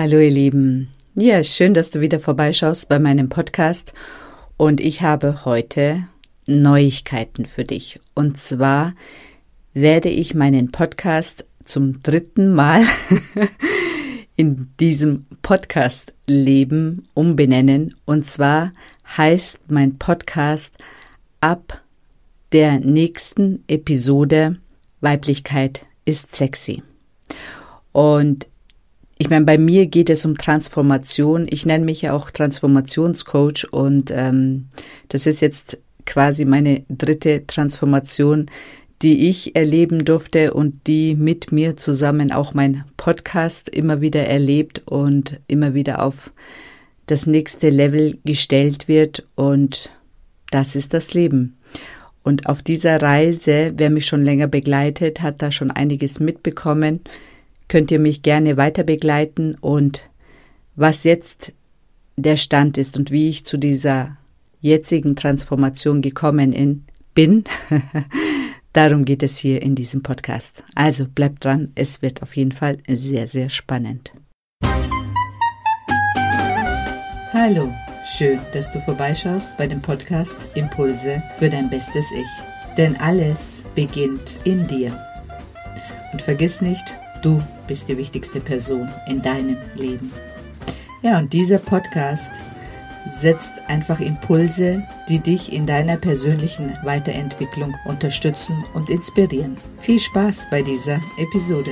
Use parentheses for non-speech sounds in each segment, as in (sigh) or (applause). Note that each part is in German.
Hallo ihr Lieben. Ja, schön, dass du wieder vorbeischaust bei meinem Podcast und ich habe heute Neuigkeiten für dich. Und zwar werde ich meinen Podcast zum dritten Mal (laughs) in diesem Podcast Leben umbenennen. Und zwar heißt mein Podcast ab der nächsten Episode Weiblichkeit ist sexy. Und ich meine, bei mir geht es um Transformation. Ich nenne mich ja auch Transformationscoach und ähm, das ist jetzt quasi meine dritte Transformation, die ich erleben durfte und die mit mir zusammen auch mein Podcast immer wieder erlebt und immer wieder auf das nächste Level gestellt wird und das ist das Leben. Und auf dieser Reise, wer mich schon länger begleitet, hat da schon einiges mitbekommen könnt ihr mich gerne weiter begleiten und was jetzt der Stand ist und wie ich zu dieser jetzigen Transformation gekommen in, bin. (laughs) Darum geht es hier in diesem Podcast. Also bleibt dran, es wird auf jeden Fall sehr, sehr spannend. Hallo, schön, dass du vorbeischaust bei dem Podcast Impulse für dein bestes Ich. Denn alles beginnt in dir. Und vergiss nicht, Du bist die wichtigste Person in deinem Leben. Ja, und dieser Podcast setzt einfach Impulse, die dich in deiner persönlichen Weiterentwicklung unterstützen und inspirieren. Viel Spaß bei dieser Episode.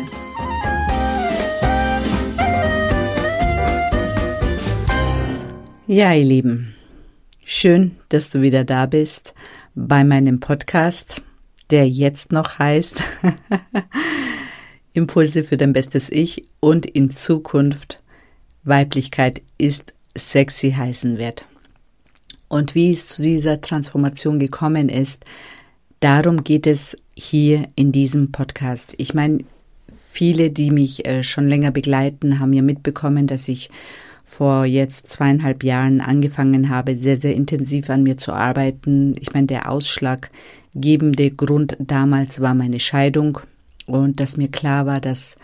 Ja, ihr Lieben, schön, dass du wieder da bist bei meinem Podcast, der jetzt noch heißt (laughs) Impulse für dein bestes Ich und in Zukunft Weiblichkeit ist sexy heißen wird. Und wie es zu dieser Transformation gekommen ist, darum geht es hier in diesem Podcast. Ich meine, viele, die mich äh, schon länger begleiten, haben ja mitbekommen, dass ich vor jetzt zweieinhalb Jahren angefangen habe, sehr, sehr intensiv an mir zu arbeiten. Ich meine, der ausschlaggebende Grund damals war meine Scheidung und dass mir klar war, dass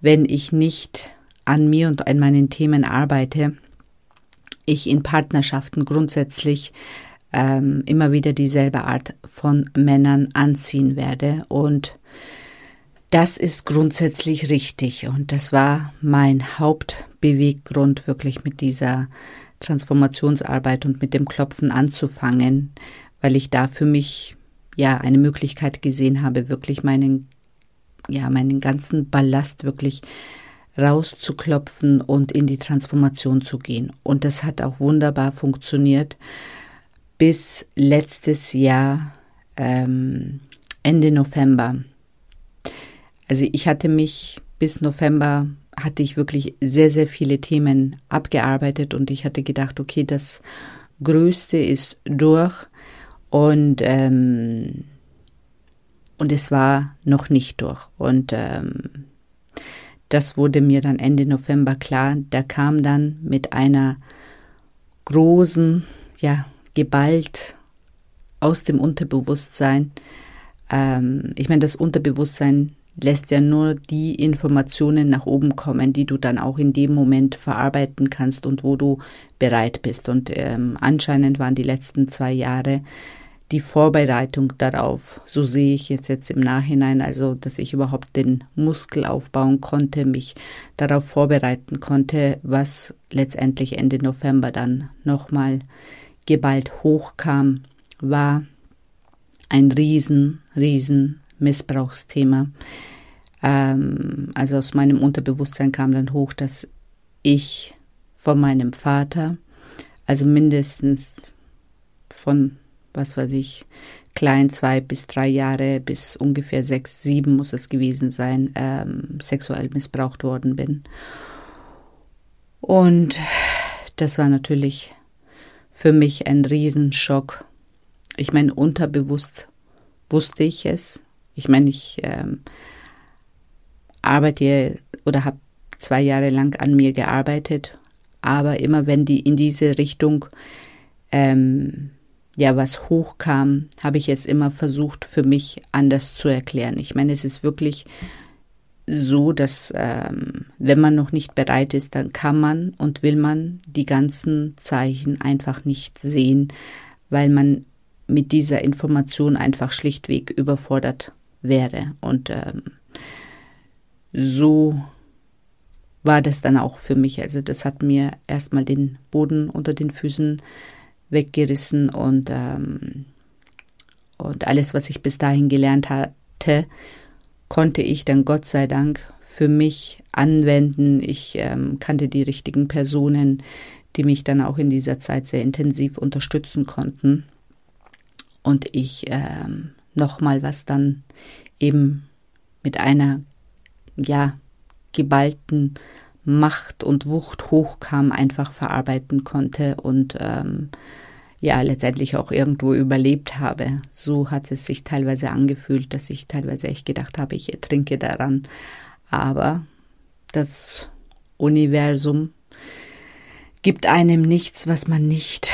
wenn ich nicht an mir und an meinen Themen arbeite, ich in Partnerschaften grundsätzlich ähm, immer wieder dieselbe Art von Männern anziehen werde. Und das ist grundsätzlich richtig. Und das war mein Hauptbeweggrund, wirklich mit dieser Transformationsarbeit und mit dem Klopfen anzufangen, weil ich da für mich ja eine Möglichkeit gesehen habe, wirklich meinen ja, meinen ganzen Ballast wirklich rauszuklopfen und in die Transformation zu gehen. Und das hat auch wunderbar funktioniert bis letztes Jahr ähm, Ende November. Also ich hatte mich bis November hatte ich wirklich sehr, sehr viele Themen abgearbeitet und ich hatte gedacht, okay, das Größte ist durch und ähm, und es war noch nicht durch. Und ähm, das wurde mir dann Ende November klar. Da kam dann mit einer großen, ja, geballt aus dem Unterbewusstsein. Ähm, ich meine, das Unterbewusstsein lässt ja nur die Informationen nach oben kommen, die du dann auch in dem Moment verarbeiten kannst und wo du bereit bist. Und ähm, anscheinend waren die letzten zwei Jahre die Vorbereitung darauf. So sehe ich jetzt jetzt im Nachhinein, also dass ich überhaupt den Muskel aufbauen konnte, mich darauf vorbereiten konnte, was letztendlich Ende November dann nochmal geballt hochkam, war ein riesen, riesen Missbrauchsthema. Ähm, also aus meinem Unterbewusstsein kam dann hoch, dass ich von meinem Vater, also mindestens von was weiß ich, klein, zwei bis drei Jahre bis ungefähr sechs, sieben muss es gewesen sein, ähm, sexuell missbraucht worden bin. Und das war natürlich für mich ein Riesenschock. Ich meine, unterbewusst wusste ich es. Ich meine, ich ähm, arbeite oder habe zwei Jahre lang an mir gearbeitet, aber immer wenn die in diese Richtung ähm, ja, was hochkam, habe ich es immer versucht für mich anders zu erklären. Ich meine, es ist wirklich so, dass ähm, wenn man noch nicht bereit ist, dann kann man und will man die ganzen Zeichen einfach nicht sehen, weil man mit dieser Information einfach schlichtweg überfordert wäre. Und ähm, so war das dann auch für mich. Also das hat mir erstmal den Boden unter den Füßen weggerissen und, ähm, und alles, was ich bis dahin gelernt hatte, konnte ich dann Gott sei Dank für mich anwenden. Ich ähm, kannte die richtigen Personen, die mich dann auch in dieser Zeit sehr intensiv unterstützen konnten. Und ich ähm, nochmal was dann eben mit einer, ja, geballten Macht und Wucht hochkam, einfach verarbeiten konnte und ähm, ja, letztendlich auch irgendwo überlebt habe. So hat es sich teilweise angefühlt, dass ich teilweise echt gedacht habe, ich ertrinke daran. Aber das Universum gibt einem nichts, was man nicht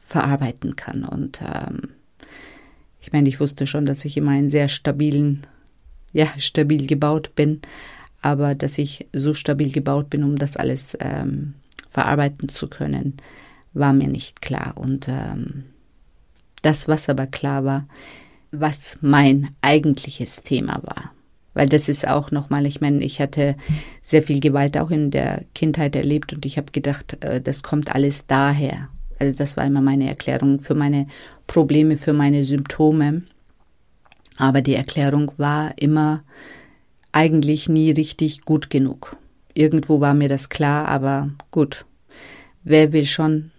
verarbeiten kann. Und ähm, ich meine, ich wusste schon, dass ich immer einen sehr stabilen, ja, stabil gebaut bin, aber dass ich so stabil gebaut bin, um das alles ähm, verarbeiten zu können, war mir nicht klar. Und ähm, das, was aber klar war, was mein eigentliches Thema war. Weil das ist auch nochmal, ich meine, ich hatte sehr viel Gewalt auch in der Kindheit erlebt und ich habe gedacht, äh, das kommt alles daher. Also das war immer meine Erklärung für meine Probleme, für meine Symptome. Aber die Erklärung war immer, eigentlich nie richtig gut genug. Irgendwo war mir das klar, aber gut. Wer will schon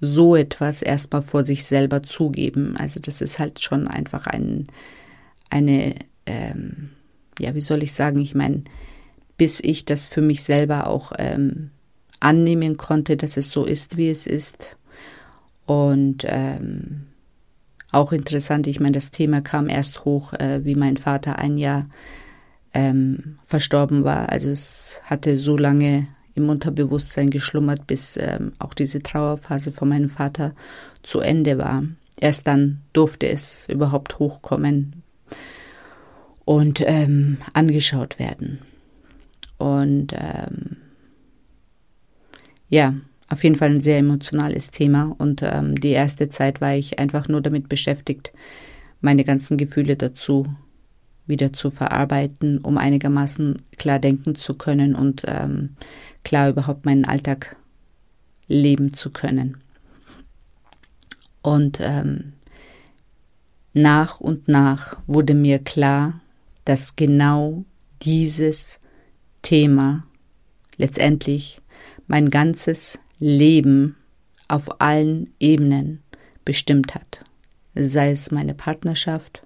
so etwas erstmal vor sich selber zugeben? Also das ist halt schon einfach ein, eine, ähm, ja, wie soll ich sagen, ich meine, bis ich das für mich selber auch ähm, annehmen konnte, dass es so ist, wie es ist. Und ähm, auch interessant, ich meine, das Thema kam erst hoch, äh, wie mein Vater ein Jahr ähm, verstorben war. Also es hatte so lange im Unterbewusstsein geschlummert, bis ähm, auch diese Trauerphase von meinem Vater zu Ende war. Erst dann durfte es überhaupt hochkommen und ähm, angeschaut werden. Und ähm, ja, auf jeden Fall ein sehr emotionales Thema. Und ähm, die erste Zeit war ich einfach nur damit beschäftigt, meine ganzen Gefühle dazu wieder zu verarbeiten, um einigermaßen klar denken zu können und ähm, klar überhaupt meinen Alltag leben zu können. Und ähm, nach und nach wurde mir klar, dass genau dieses Thema letztendlich mein ganzes Leben auf allen Ebenen bestimmt hat sei es meine Partnerschaft,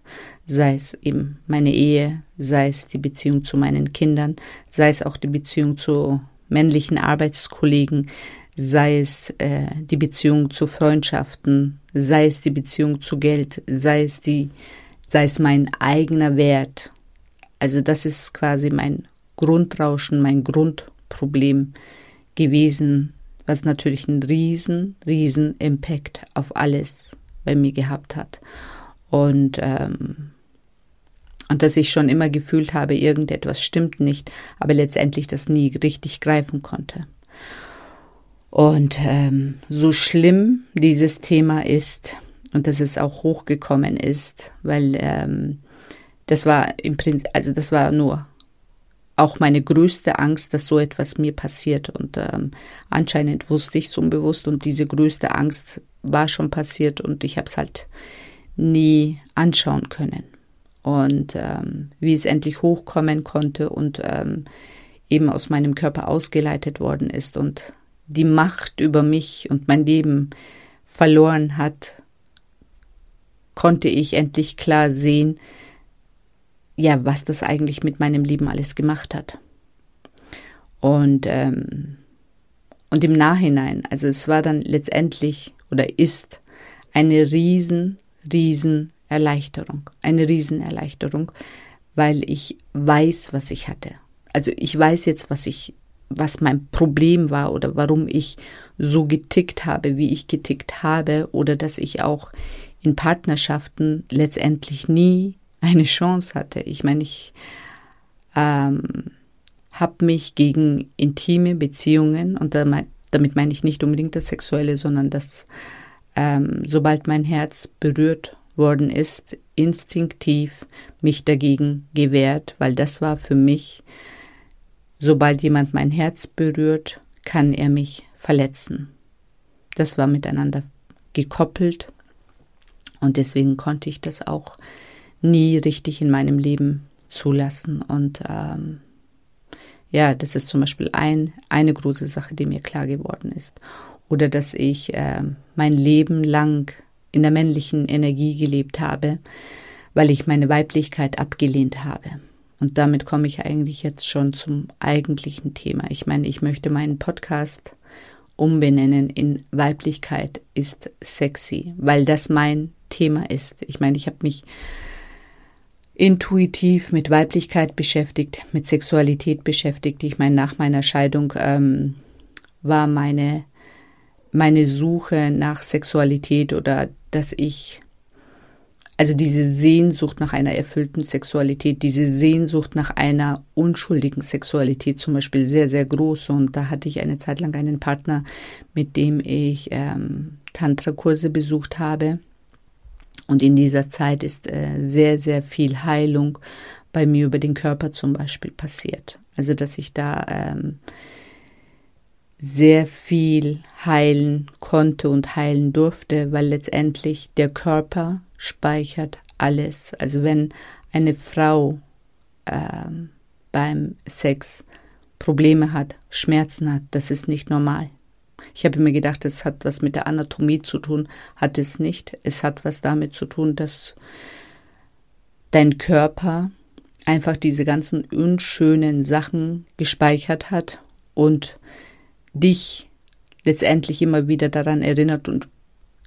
sei es eben meine Ehe, sei es die Beziehung zu meinen Kindern, sei es auch die Beziehung zu männlichen Arbeitskollegen, sei es äh, die Beziehung zu Freundschaften, sei es die Beziehung zu Geld, sei es die, sei es mein eigener Wert. Also das ist quasi mein Grundrauschen, mein Grundproblem gewesen, was natürlich einen riesen, riesen Impact auf alles bei mir gehabt hat. Und, ähm, und dass ich schon immer gefühlt habe, irgendetwas stimmt nicht, aber letztendlich das nie richtig greifen konnte. Und ähm, so schlimm dieses Thema ist und dass es auch hochgekommen ist, weil ähm, das war im Prinzip, also das war nur auch meine größte Angst, dass so etwas mir passiert. Und ähm, anscheinend wusste ich es unbewusst und diese größte Angst war schon passiert und ich habe es halt nie anschauen können. Und ähm, wie es endlich hochkommen konnte und ähm, eben aus meinem Körper ausgeleitet worden ist und die Macht über mich und mein Leben verloren hat, konnte ich endlich klar sehen, ja, was das eigentlich mit meinem Leben alles gemacht hat. Und, ähm, und im Nachhinein, also es war dann letztendlich oder ist eine riesen, riesen Erleichterung. Eine Riesenerleichterung, weil ich weiß, was ich hatte. Also ich weiß jetzt, was ich, was mein Problem war oder warum ich so getickt habe, wie ich getickt habe oder dass ich auch in Partnerschaften letztendlich nie eine Chance hatte. Ich meine, ich ähm, habe mich gegen intime Beziehungen, und damit meine ich nicht unbedingt das Sexuelle, sondern das, ähm, sobald mein Herz berührt worden ist, instinktiv mich dagegen gewehrt, weil das war für mich, sobald jemand mein Herz berührt, kann er mich verletzen. Das war miteinander gekoppelt und deswegen konnte ich das auch nie richtig in meinem Leben zulassen. Und ähm, ja, das ist zum Beispiel ein, eine große Sache, die mir klar geworden ist. Oder dass ich äh, mein Leben lang in der männlichen Energie gelebt habe, weil ich meine Weiblichkeit abgelehnt habe. Und damit komme ich eigentlich jetzt schon zum eigentlichen Thema. Ich meine, ich möchte meinen Podcast umbenennen in Weiblichkeit ist sexy, weil das mein Thema ist. Ich meine, ich habe mich intuitiv mit Weiblichkeit beschäftigt, mit Sexualität beschäftigt. Ich meine, nach meiner Scheidung ähm, war meine, meine Suche nach Sexualität oder dass ich, also diese Sehnsucht nach einer erfüllten Sexualität, diese Sehnsucht nach einer unschuldigen Sexualität zum Beispiel sehr, sehr groß. Und da hatte ich eine Zeit lang einen Partner, mit dem ich ähm, Tantra-Kurse besucht habe und in dieser Zeit ist äh, sehr, sehr viel Heilung bei mir über den Körper zum Beispiel passiert. Also, dass ich da ähm, sehr viel heilen konnte und heilen durfte, weil letztendlich der Körper speichert alles. Also wenn eine Frau ähm, beim Sex Probleme hat, Schmerzen hat, das ist nicht normal. Ich habe mir gedacht, es hat was mit der Anatomie zu tun, hat es nicht. Es hat was damit zu tun, dass dein Körper einfach diese ganzen unschönen Sachen gespeichert hat und dich letztendlich immer wieder daran erinnert und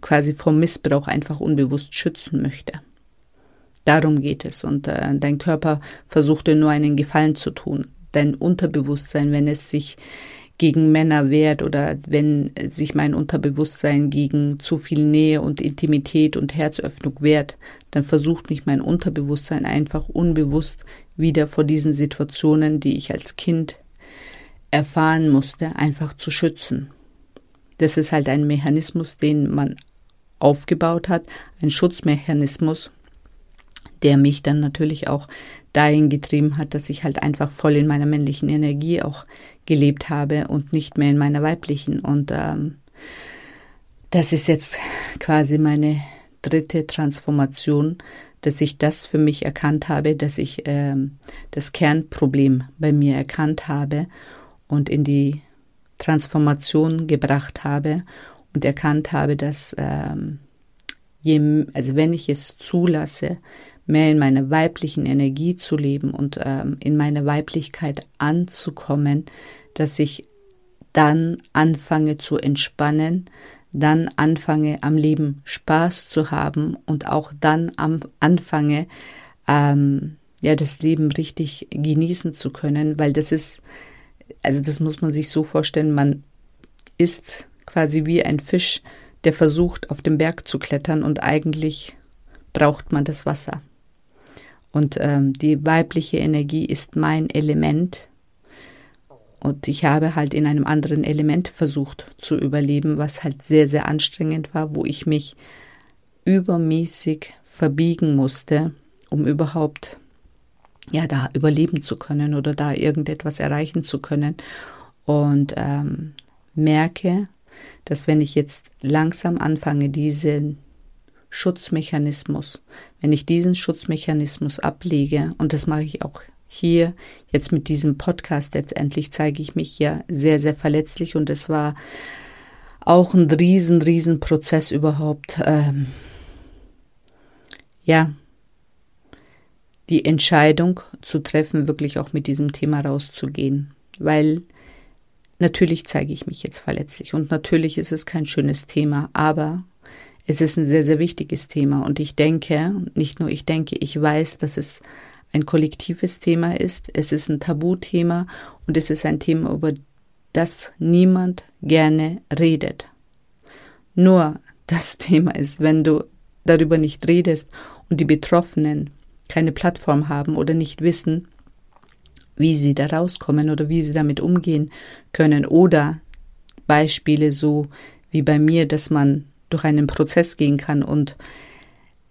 quasi vom Missbrauch einfach unbewusst schützen möchte. Darum geht es. Und äh, dein Körper versucht dir nur einen Gefallen zu tun. Dein Unterbewusstsein, wenn es sich gegen Männer wehrt oder wenn sich mein Unterbewusstsein gegen zu viel Nähe und Intimität und Herzöffnung wehrt, dann versucht mich mein Unterbewusstsein einfach unbewusst wieder vor diesen Situationen, die ich als Kind erfahren musste, einfach zu schützen. Das ist halt ein Mechanismus, den man aufgebaut hat, ein Schutzmechanismus, der mich dann natürlich auch dahin getrieben hat, dass ich halt einfach voll in meiner männlichen Energie auch gelebt habe und nicht mehr in meiner weiblichen. Und ähm, das ist jetzt quasi meine dritte Transformation, dass ich das für mich erkannt habe, dass ich ähm, das Kernproblem bei mir erkannt habe und in die Transformation gebracht habe und erkannt habe, dass ähm, je, also wenn ich es zulasse, mehr in meiner weiblichen Energie zu leben und ähm, in meine Weiblichkeit anzukommen, dass ich dann anfange zu entspannen, dann anfange am Leben Spaß zu haben und auch dann am, anfange, ähm, ja, das Leben richtig genießen zu können, weil das ist, also das muss man sich so vorstellen, man ist quasi wie ein Fisch, der versucht, auf den Berg zu klettern und eigentlich braucht man das Wasser. Und ähm, die weibliche Energie ist mein Element. Und ich habe halt in einem anderen Element versucht zu überleben, was halt sehr, sehr anstrengend war, wo ich mich übermäßig verbiegen musste, um überhaupt ja da überleben zu können oder da irgendetwas erreichen zu können. Und ähm, merke, dass wenn ich jetzt langsam anfange, diesen Schutzmechanismus. Wenn ich diesen Schutzmechanismus ablege, und das mache ich auch hier jetzt mit diesem Podcast letztendlich, zeige ich mich ja sehr, sehr verletzlich und es war auch ein riesen, riesen Prozess überhaupt. Ähm, ja, die Entscheidung zu treffen, wirklich auch mit diesem Thema rauszugehen, weil natürlich zeige ich mich jetzt verletzlich und natürlich ist es kein schönes Thema, aber es ist ein sehr, sehr wichtiges Thema und ich denke, nicht nur ich denke, ich weiß, dass es ein kollektives Thema ist, es ist ein Tabuthema und es ist ein Thema, über das niemand gerne redet. Nur das (laughs) Thema ist, wenn du darüber nicht redest und die Betroffenen keine Plattform haben oder nicht wissen, wie sie da rauskommen oder wie sie damit umgehen können. Oder Beispiele so wie bei mir, dass man durch einen Prozess gehen kann und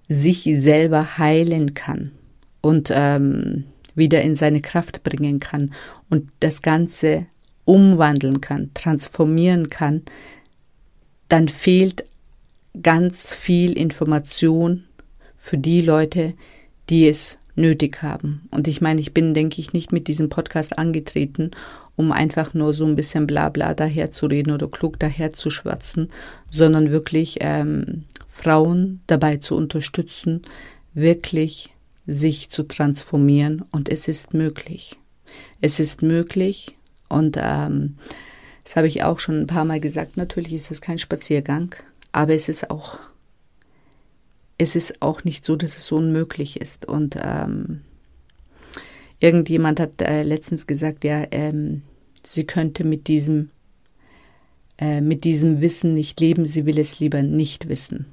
sich selber heilen kann und ähm, wieder in seine Kraft bringen kann und das Ganze umwandeln kann, transformieren kann, dann fehlt ganz viel Information für die Leute, die es nötig haben. Und ich meine, ich bin, denke ich, nicht mit diesem Podcast angetreten, um einfach nur so ein bisschen Blabla daherzureden oder klug daherzuschwatzen, sondern wirklich ähm, Frauen dabei zu unterstützen, wirklich sich zu transformieren. Und es ist möglich. Es ist möglich. Und ähm, das habe ich auch schon ein paar Mal gesagt. Natürlich ist es kein Spaziergang, aber es ist auch es ist auch nicht so, dass es unmöglich ist. Und ähm, irgendjemand hat äh, letztens gesagt, ja, ähm, sie könnte mit diesem, äh, mit diesem Wissen nicht leben, sie will es lieber nicht wissen.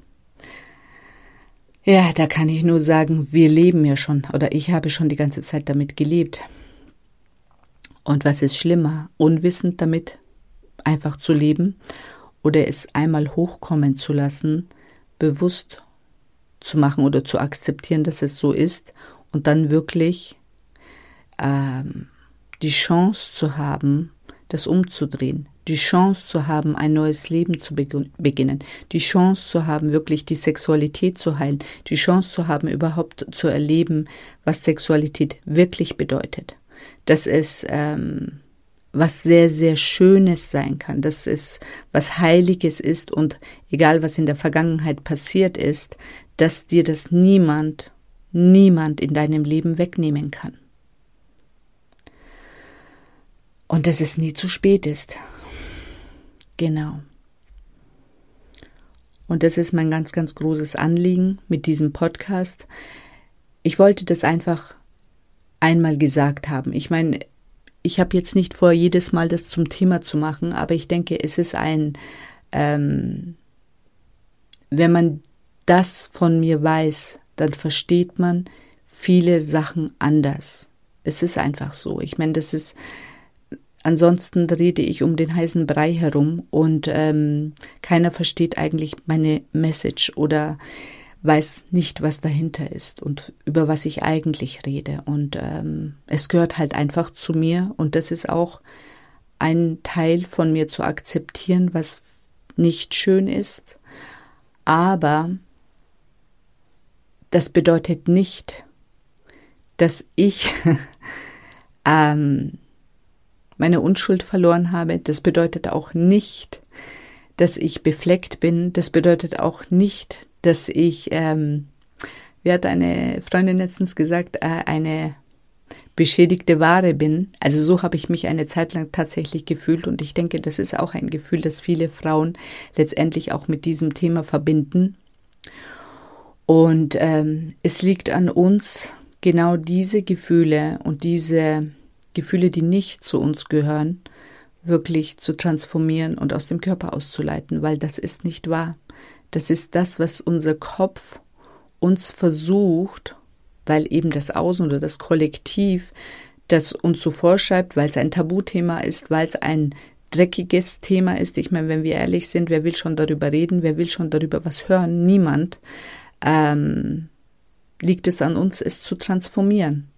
Ja, da kann ich nur sagen, wir leben ja schon, oder ich habe schon die ganze Zeit damit gelebt. Und was ist schlimmer, unwissend damit einfach zu leben oder es einmal hochkommen zu lassen, bewusst zu machen oder zu akzeptieren, dass es so ist und dann wirklich ähm, die Chance zu haben, das umzudrehen, die Chance zu haben, ein neues Leben zu beginnen, die Chance zu haben, wirklich die Sexualität zu heilen, die Chance zu haben, überhaupt zu erleben, was Sexualität wirklich bedeutet. Dass es ähm, was sehr, sehr Schönes sein kann, dass es was Heiliges ist und egal was in der Vergangenheit passiert ist, dass dir das niemand, niemand in deinem Leben wegnehmen kann. Und dass es nie zu spät ist. Genau. Und das ist mein ganz, ganz großes Anliegen mit diesem Podcast. Ich wollte das einfach einmal gesagt haben. Ich meine, ich habe jetzt nicht vor, jedes Mal das zum Thema zu machen, aber ich denke, es ist ein, ähm, wenn man das von mir weiß, dann versteht man viele Sachen anders. Es ist einfach so. Ich meine, das ist, ansonsten rede ich um den heißen Brei herum und ähm, keiner versteht eigentlich meine Message oder weiß nicht, was dahinter ist und über was ich eigentlich rede. Und ähm, es gehört halt einfach zu mir und das ist auch ein Teil von mir zu akzeptieren, was nicht schön ist. Aber das bedeutet nicht, dass ich (laughs) ähm, meine Unschuld verloren habe. Das bedeutet auch nicht, dass ich befleckt bin. Das bedeutet auch nicht, dass ich, ähm, wie hat eine Freundin letztens gesagt, äh, eine beschädigte Ware bin. Also so habe ich mich eine Zeit lang tatsächlich gefühlt und ich denke, das ist auch ein Gefühl, das viele Frauen letztendlich auch mit diesem Thema verbinden. Und ähm, es liegt an uns, genau diese Gefühle und diese Gefühle, die nicht zu uns gehören, wirklich zu transformieren und aus dem Körper auszuleiten, weil das ist nicht wahr. Das ist das, was unser Kopf uns versucht, weil eben das Außen oder das Kollektiv das uns so vorschreibt, weil es ein Tabuthema ist, weil es ein dreckiges Thema ist. Ich meine, wenn wir ehrlich sind, wer will schon darüber reden, wer will schon darüber was hören? Niemand ähm, liegt es an uns, es zu transformieren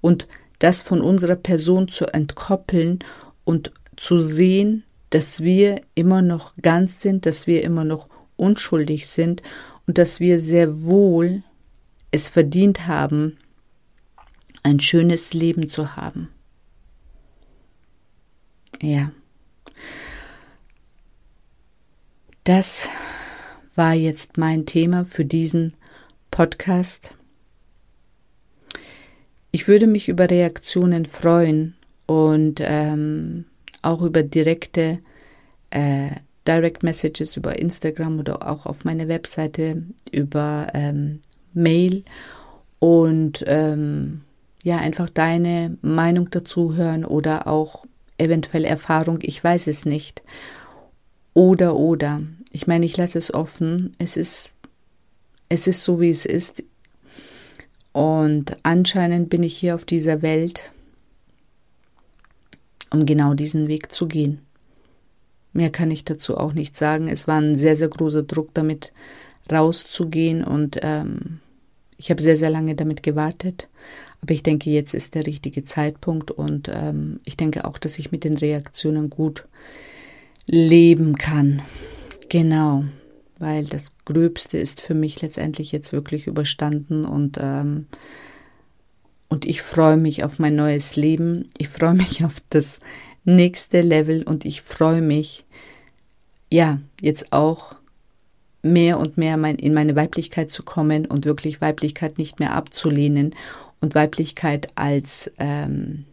und das von unserer Person zu entkoppeln und zu sehen, dass wir immer noch ganz sind, dass wir immer noch unschuldig sind und dass wir sehr wohl es verdient haben, ein schönes Leben zu haben. Ja. Das war jetzt mein Thema für diesen Podcast. Ich würde mich über Reaktionen freuen und ähm, auch über direkte äh, Direct Messages über Instagram oder auch auf meine Webseite über ähm, Mail und ähm, ja einfach deine Meinung dazu hören oder auch eventuell Erfahrung, ich weiß es nicht. Oder oder ich meine, ich lasse es offen. Es ist, es ist so, wie es ist. Und anscheinend bin ich hier auf dieser Welt, um genau diesen Weg zu gehen. Mehr kann ich dazu auch nicht sagen. Es war ein sehr, sehr großer Druck, damit rauszugehen und ähm, ich habe sehr, sehr lange damit gewartet. Aber ich denke, jetzt ist der richtige Zeitpunkt und ähm, ich denke auch, dass ich mit den Reaktionen gut leben kann. Genau, weil das Gröbste ist für mich letztendlich jetzt wirklich überstanden und ähm, und ich freue mich auf mein neues Leben. Ich freue mich auf das nächste Level und ich freue mich, ja, jetzt auch mehr und mehr mein, in meine Weiblichkeit zu kommen und wirklich Weiblichkeit nicht mehr abzulehnen und Weiblichkeit als, ähm,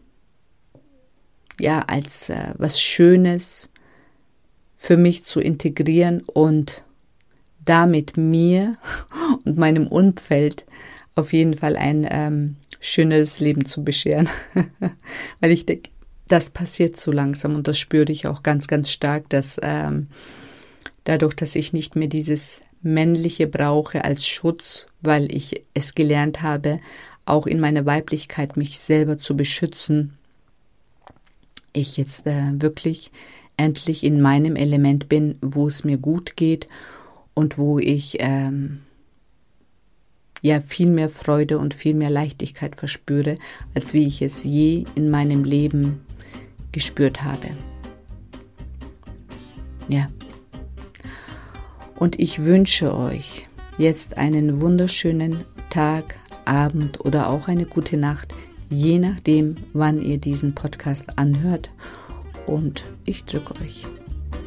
ja, als äh, was Schönes für mich zu integrieren und damit mir (laughs) und meinem Umfeld auf jeden Fall ein ähm, schöneres Leben zu bescheren. (laughs) Weil ich denke, das passiert so langsam und das spüre ich auch ganz, ganz stark, dass ähm, dadurch, dass ich nicht mehr dieses männliche brauche als Schutz, weil ich es gelernt habe, auch in meiner Weiblichkeit mich selber zu beschützen, ich jetzt äh, wirklich endlich in meinem Element bin, wo es mir gut geht und wo ich ähm, ja viel mehr Freude und viel mehr Leichtigkeit verspüre, als wie ich es je in meinem Leben gespürt habe. Ja. Und ich wünsche euch jetzt einen wunderschönen Tag, Abend oder auch eine gute Nacht, je nachdem, wann ihr diesen Podcast anhört. Und ich drücke euch.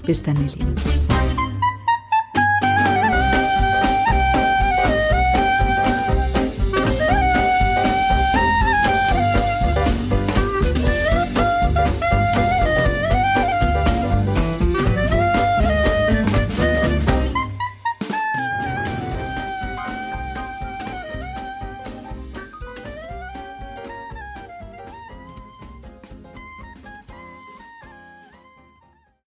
Bis dann, ihr Lieben.